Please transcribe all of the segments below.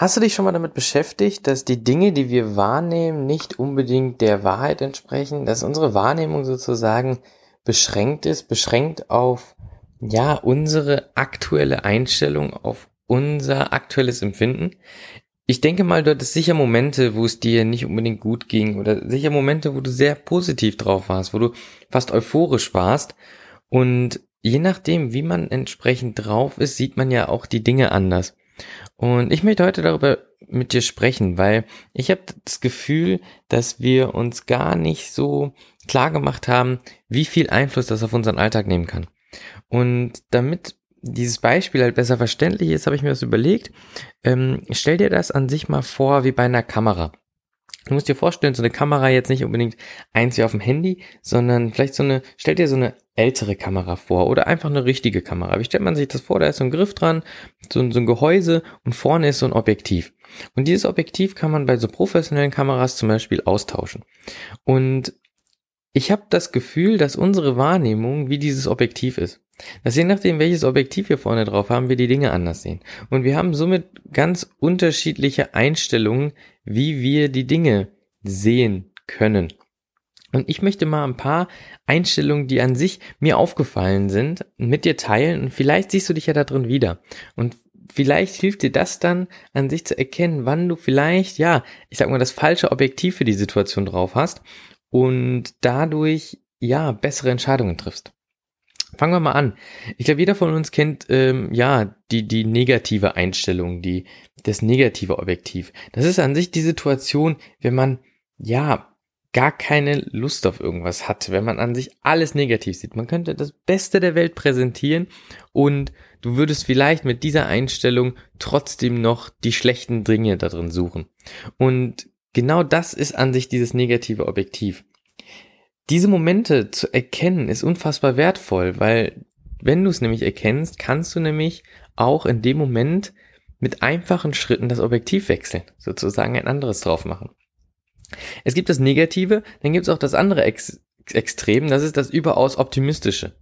Hast du dich schon mal damit beschäftigt, dass die Dinge, die wir wahrnehmen, nicht unbedingt der Wahrheit entsprechen, dass unsere Wahrnehmung sozusagen beschränkt ist, beschränkt auf ja, unsere aktuelle Einstellung, auf unser aktuelles Empfinden? Ich denke mal, du hattest sicher Momente, wo es dir nicht unbedingt gut ging oder sicher Momente, wo du sehr positiv drauf warst, wo du fast euphorisch warst und je nachdem, wie man entsprechend drauf ist, sieht man ja auch die Dinge anders. Und ich möchte heute darüber mit dir sprechen, weil ich habe das Gefühl, dass wir uns gar nicht so klar gemacht haben, wie viel Einfluss das auf unseren Alltag nehmen kann. Und damit dieses Beispiel halt besser verständlich ist, habe ich mir das überlegt. Ähm, stell dir das an sich mal vor wie bei einer Kamera. Du musst dir vorstellen, so eine Kamera jetzt nicht unbedingt eins wie auf dem Handy, sondern vielleicht so eine, stell dir so eine ältere Kamera vor oder einfach eine richtige Kamera. Wie stellt man sich das vor? Da ist so ein Griff dran, so, so ein Gehäuse und vorne ist so ein Objektiv. Und dieses Objektiv kann man bei so professionellen Kameras zum Beispiel austauschen. Und ich habe das Gefühl, dass unsere Wahrnehmung wie dieses Objektiv ist. Dass je nachdem, welches Objektiv wir vorne drauf haben, wir die Dinge anders sehen. Und wir haben somit ganz unterschiedliche Einstellungen, wie wir die Dinge sehen können. Und ich möchte mal ein paar Einstellungen, die an sich mir aufgefallen sind, mit dir teilen und vielleicht siehst du dich ja da drin wieder. Und vielleicht hilft dir das dann an sich zu erkennen, wann du vielleicht, ja, ich sag mal, das falsche Objektiv für die Situation drauf hast und dadurch, ja, bessere Entscheidungen triffst. Fangen wir mal an. Ich glaube, jeder von uns kennt ähm, ja die die negative Einstellung, die das negative Objektiv. Das ist an sich die Situation, wenn man ja gar keine Lust auf irgendwas hat, wenn man an sich alles negativ sieht. Man könnte das Beste der Welt präsentieren und du würdest vielleicht mit dieser Einstellung trotzdem noch die schlechten Dinge da drin suchen. Und genau das ist an sich dieses negative Objektiv. Diese Momente zu erkennen ist unfassbar wertvoll, weil wenn du es nämlich erkennst, kannst du nämlich auch in dem Moment mit einfachen Schritten das Objektiv wechseln, sozusagen ein anderes drauf machen. Es gibt das Negative, dann gibt es auch das andere Ex Extrem, das ist das überaus Optimistische.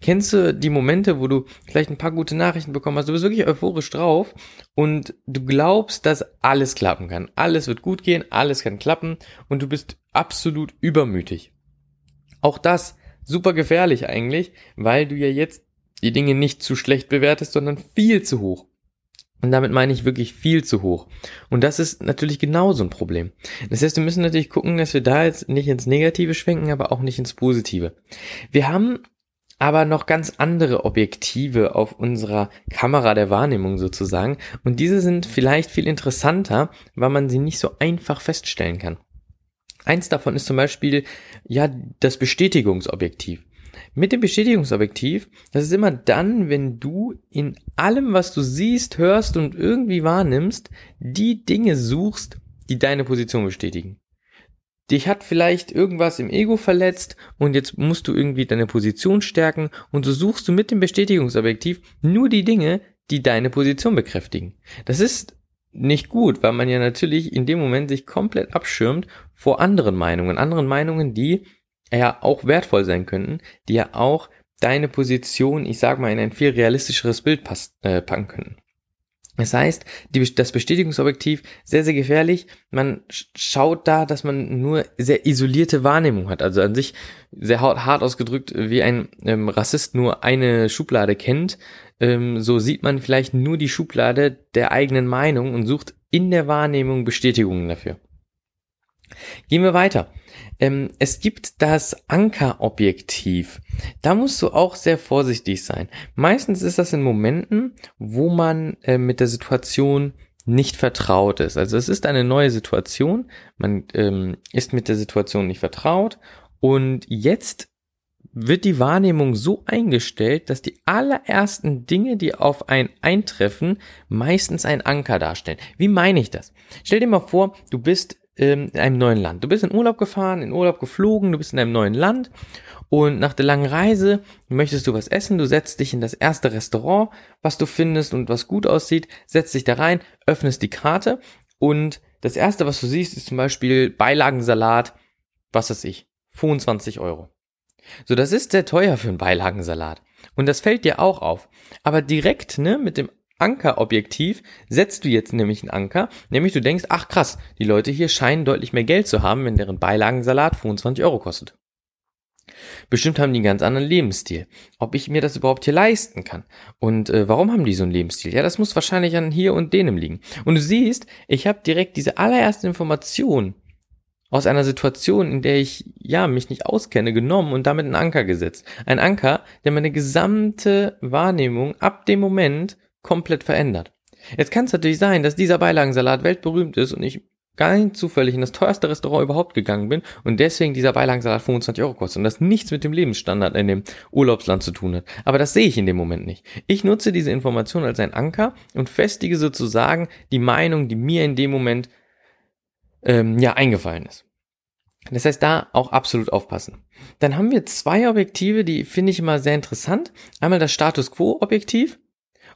Kennst du die Momente, wo du vielleicht ein paar gute Nachrichten bekommen hast, du bist wirklich euphorisch drauf und du glaubst, dass alles klappen kann. Alles wird gut gehen, alles kann klappen und du bist absolut übermütig. Auch das super gefährlich eigentlich, weil du ja jetzt die Dinge nicht zu schlecht bewertest, sondern viel zu hoch. Und damit meine ich wirklich viel zu hoch. Und das ist natürlich genauso ein Problem. Das heißt, wir müssen natürlich gucken, dass wir da jetzt nicht ins Negative schwenken, aber auch nicht ins Positive. Wir haben aber noch ganz andere Objektive auf unserer Kamera der Wahrnehmung sozusagen. Und diese sind vielleicht viel interessanter, weil man sie nicht so einfach feststellen kann. Eins davon ist zum Beispiel, ja, das Bestätigungsobjektiv. Mit dem Bestätigungsobjektiv, das ist immer dann, wenn du in allem, was du siehst, hörst und irgendwie wahrnimmst, die Dinge suchst, die deine Position bestätigen. Dich hat vielleicht irgendwas im Ego verletzt und jetzt musst du irgendwie deine Position stärken und so suchst du mit dem Bestätigungsobjektiv nur die Dinge, die deine Position bekräftigen. Das ist nicht gut, weil man ja natürlich in dem Moment sich komplett abschirmt vor anderen Meinungen, anderen Meinungen, die ja auch wertvoll sein könnten, die ja auch deine Position, ich sag mal, in ein viel realistischeres Bild pass, äh, packen könnten. Das heißt, die, das Bestätigungsobjektiv sehr, sehr gefährlich. Man schaut da, dass man nur sehr isolierte Wahrnehmung hat. Also an sich sehr hart ausgedrückt, wie ein ähm, Rassist nur eine Schublade kennt, ähm, so sieht man vielleicht nur die Schublade der eigenen Meinung und sucht in der Wahrnehmung Bestätigungen dafür. Gehen wir weiter. Ähm, es gibt das Ankerobjektiv. Da musst du auch sehr vorsichtig sein. Meistens ist das in Momenten, wo man äh, mit der Situation nicht vertraut ist. Also es ist eine neue Situation, man ähm, ist mit der Situation nicht vertraut und jetzt wird die Wahrnehmung so eingestellt, dass die allerersten Dinge, die auf einen eintreffen, meistens ein Anker darstellen. Wie meine ich das? Stell dir mal vor, du bist ähm, in einem neuen Land. Du bist in Urlaub gefahren, in Urlaub geflogen, du bist in einem neuen Land und nach der langen Reise möchtest du was essen, du setzt dich in das erste Restaurant, was du findest und was gut aussieht, setzt dich da rein, öffnest die Karte und das erste, was du siehst, ist zum Beispiel Beilagensalat, was weiß ich, 25 Euro. So, das ist sehr teuer für einen Beilagensalat. Und das fällt dir auch auf. Aber direkt, ne, mit dem Ankerobjektiv setzt du jetzt nämlich einen Anker, nämlich du denkst, ach krass, die Leute hier scheinen deutlich mehr Geld zu haben, wenn deren Beilagensalat 25 Euro kostet. Bestimmt haben die einen ganz anderen Lebensstil. Ob ich mir das überhaupt hier leisten kann. Und äh, warum haben die so einen Lebensstil? Ja, das muss wahrscheinlich an hier und denen liegen. Und du siehst, ich habe direkt diese allererste Information aus einer Situation, in der ich ja mich nicht auskenne, genommen und damit einen Anker gesetzt. Ein Anker, der meine gesamte Wahrnehmung ab dem Moment komplett verändert. Jetzt kann es natürlich sein, dass dieser Beilagensalat weltberühmt ist und ich gar zufällig in das teuerste Restaurant überhaupt gegangen bin und deswegen dieser Beilagensalat 25 Euro kostet und das nichts mit dem Lebensstandard in dem Urlaubsland zu tun hat. Aber das sehe ich in dem Moment nicht. Ich nutze diese Information als ein Anker und festige sozusagen die Meinung, die mir in dem Moment ähm, ja eingefallen ist. Das heißt, da auch absolut aufpassen. Dann haben wir zwei Objektive, die finde ich immer sehr interessant. Einmal das Status Quo Objektiv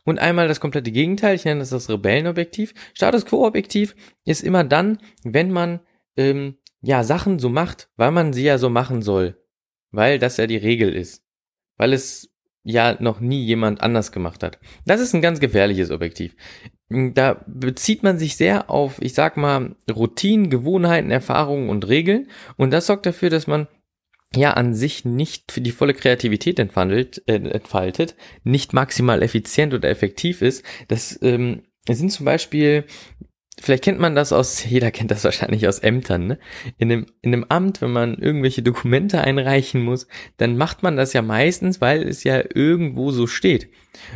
und einmal das komplette Gegenteil. Ich nenne das das Rebellenobjektiv. Status Quo Objektiv ist immer dann, wenn man ähm, ja Sachen so macht, weil man sie ja so machen soll, weil das ja die Regel ist, weil es ja noch nie jemand anders gemacht hat. Das ist ein ganz gefährliches Objektiv. Da bezieht man sich sehr auf, ich sag mal, Routinen, Gewohnheiten, Erfahrungen und Regeln. Und das sorgt dafür, dass man ja an sich nicht für die volle Kreativität entfaltet, äh, entfaltet nicht maximal effizient oder effektiv ist. Das ähm, sind zum Beispiel Vielleicht kennt man das aus, jeder kennt das wahrscheinlich aus Ämtern, ne? In einem, in einem Amt, wenn man irgendwelche Dokumente einreichen muss, dann macht man das ja meistens, weil es ja irgendwo so steht.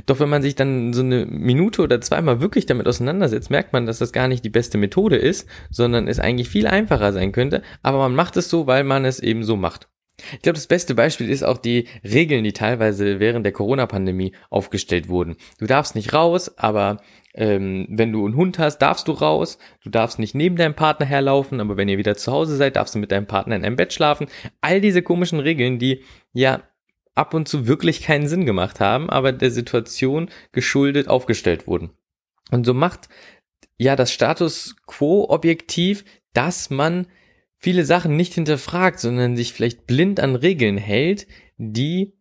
Doch wenn man sich dann so eine Minute oder zweimal wirklich damit auseinandersetzt, merkt man, dass das gar nicht die beste Methode ist, sondern es eigentlich viel einfacher sein könnte, aber man macht es so, weil man es eben so macht. Ich glaube, das beste Beispiel ist auch die Regeln, die teilweise während der Corona-Pandemie aufgestellt wurden. Du darfst nicht raus, aber ähm, wenn du einen Hund hast, darfst du raus. Du darfst nicht neben deinem Partner herlaufen, aber wenn ihr wieder zu Hause seid, darfst du mit deinem Partner in einem Bett schlafen. All diese komischen Regeln, die ja ab und zu wirklich keinen Sinn gemacht haben, aber der Situation geschuldet aufgestellt wurden. Und so macht ja das Status quo objektiv, dass man viele Sachen nicht hinterfragt, sondern sich vielleicht blind an Regeln hält, die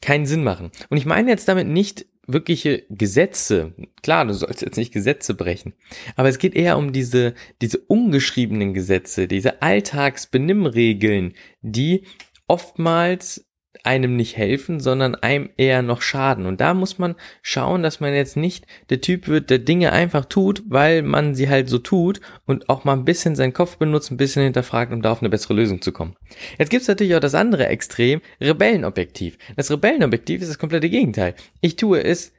keinen Sinn machen. Und ich meine jetzt damit nicht wirkliche Gesetze. Klar, du sollst jetzt nicht Gesetze brechen. Aber es geht eher um diese, diese ungeschriebenen Gesetze, diese Alltagsbenimmregeln, die oftmals einem nicht helfen, sondern einem eher noch schaden. Und da muss man schauen, dass man jetzt nicht der Typ wird, der Dinge einfach tut, weil man sie halt so tut und auch mal ein bisschen seinen Kopf benutzt, ein bisschen hinterfragt, um da auf eine bessere Lösung zu kommen. Jetzt gibt's natürlich auch das andere Extrem, Rebellenobjektiv. Das Rebellenobjektiv ist das komplette Gegenteil. Ich tue es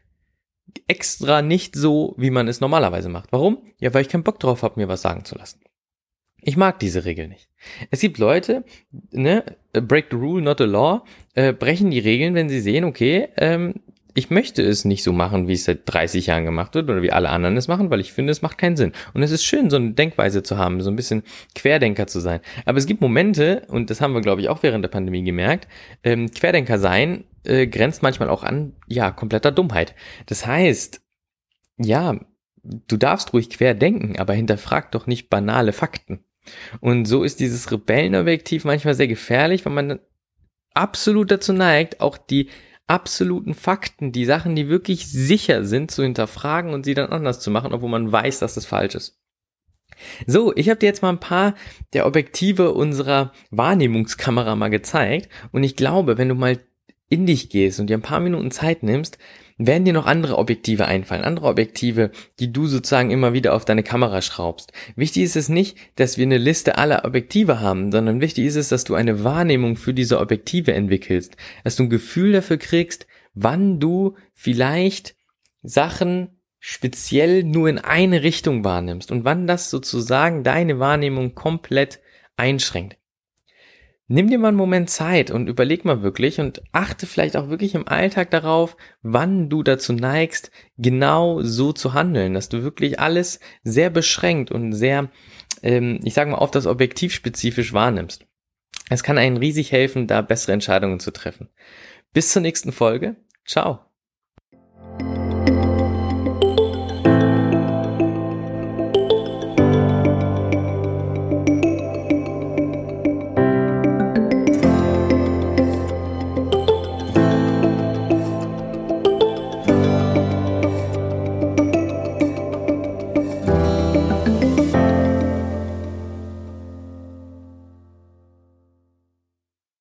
extra nicht so, wie man es normalerweise macht. Warum? Ja, weil ich keinen Bock drauf habe, mir was sagen zu lassen. Ich mag diese Regel nicht. Es gibt Leute, ne, break the rule, not the law, äh, brechen die Regeln, wenn sie sehen, okay, ähm, ich möchte es nicht so machen, wie es seit 30 Jahren gemacht wird oder wie alle anderen es machen, weil ich finde, es macht keinen Sinn. Und es ist schön, so eine Denkweise zu haben, so ein bisschen Querdenker zu sein. Aber es gibt Momente, und das haben wir, glaube ich, auch während der Pandemie gemerkt, ähm, Querdenker sein äh, grenzt manchmal auch an, ja, kompletter Dummheit. Das heißt, ja, du darfst ruhig quer denken, aber hinterfrag doch nicht banale Fakten. Und so ist dieses Rebellenobjektiv manchmal sehr gefährlich, weil man absolut dazu neigt, auch die absoluten Fakten, die Sachen, die wirklich sicher sind, zu hinterfragen und sie dann anders zu machen, obwohl man weiß, dass das falsch ist. So, ich habe dir jetzt mal ein paar der Objektive unserer Wahrnehmungskamera mal gezeigt und ich glaube, wenn du mal in dich gehst und dir ein paar Minuten Zeit nimmst, werden dir noch andere Objektive einfallen, andere Objektive, die du sozusagen immer wieder auf deine Kamera schraubst. Wichtig ist es nicht, dass wir eine Liste aller Objektive haben, sondern wichtig ist es, dass du eine Wahrnehmung für diese Objektive entwickelst, dass du ein Gefühl dafür kriegst, wann du vielleicht Sachen speziell nur in eine Richtung wahrnimmst und wann das sozusagen deine Wahrnehmung komplett einschränkt. Nimm dir mal einen Moment Zeit und überleg mal wirklich und achte vielleicht auch wirklich im Alltag darauf, wann du dazu neigst, genau so zu handeln, dass du wirklich alles sehr beschränkt und sehr, ähm, ich sage mal, auf das Objektiv spezifisch wahrnimmst. Es kann einen riesig helfen, da bessere Entscheidungen zu treffen. Bis zur nächsten Folge. Ciao.